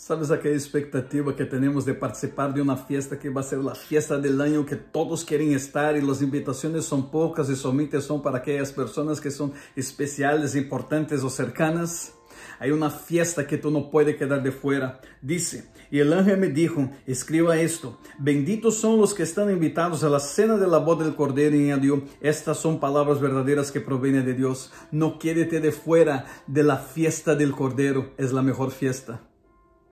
¿Sabes aquella expectativa que tenemos de participar de una fiesta que va a ser la fiesta del año que todos quieren estar y las invitaciones son pocas y solamente son para aquellas personas que son especiales, importantes o cercanas? Hay una fiesta que tú no puedes quedar de fuera. Dice, y el ángel me dijo, escriba esto, benditos son los que están invitados a la cena de la boda del Cordero y añadió, estas son palabras verdaderas que provienen de Dios. No quédate de fuera de la fiesta del Cordero, es la mejor fiesta.